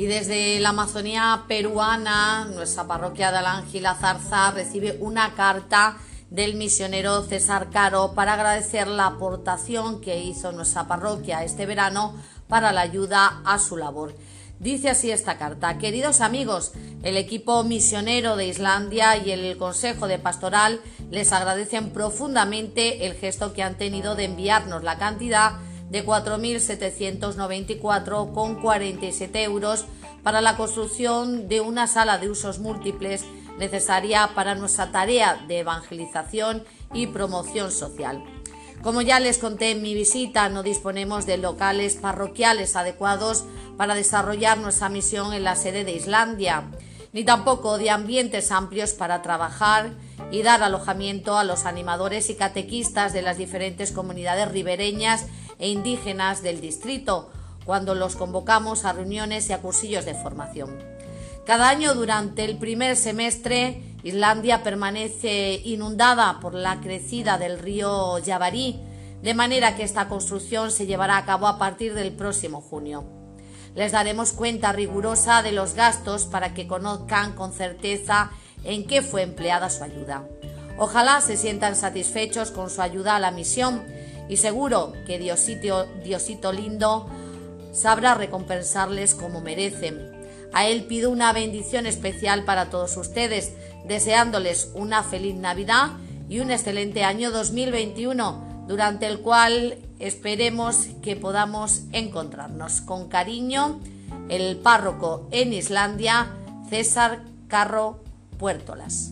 Y desde la Amazonía peruana, nuestra parroquia de Alángela Zarza recibe una carta del misionero César Caro para agradecer la aportación que hizo nuestra parroquia este verano para la ayuda a su labor. Dice así esta carta. Queridos amigos, el equipo misionero de Islandia y el Consejo de Pastoral les agradecen profundamente el gesto que han tenido de enviarnos la cantidad de 4.794,47 euros para la construcción de una sala de usos múltiples necesaria para nuestra tarea de evangelización y promoción social. Como ya les conté en mi visita, no disponemos de locales parroquiales adecuados para desarrollar nuestra misión en la sede de Islandia, ni tampoco de ambientes amplios para trabajar y dar alojamiento a los animadores y catequistas de las diferentes comunidades ribereñas e indígenas del distrito, cuando los convocamos a reuniones y a cursillos de formación. Cada año durante el primer semestre Islandia permanece inundada por la crecida del río Yavarí, de manera que esta construcción se llevará a cabo a partir del próximo junio. Les daremos cuenta rigurosa de los gastos para que conozcan con certeza en qué fue empleada su ayuda. Ojalá se sientan satisfechos con su ayuda a la misión y seguro que Diosito, Diosito lindo sabrá recompensarles como merecen. A Él pido una bendición especial para todos ustedes, deseándoles una feliz Navidad y un excelente año 2021, durante el cual esperemos que podamos encontrarnos. Con cariño, el párroco en Islandia, César Carro Puertolas.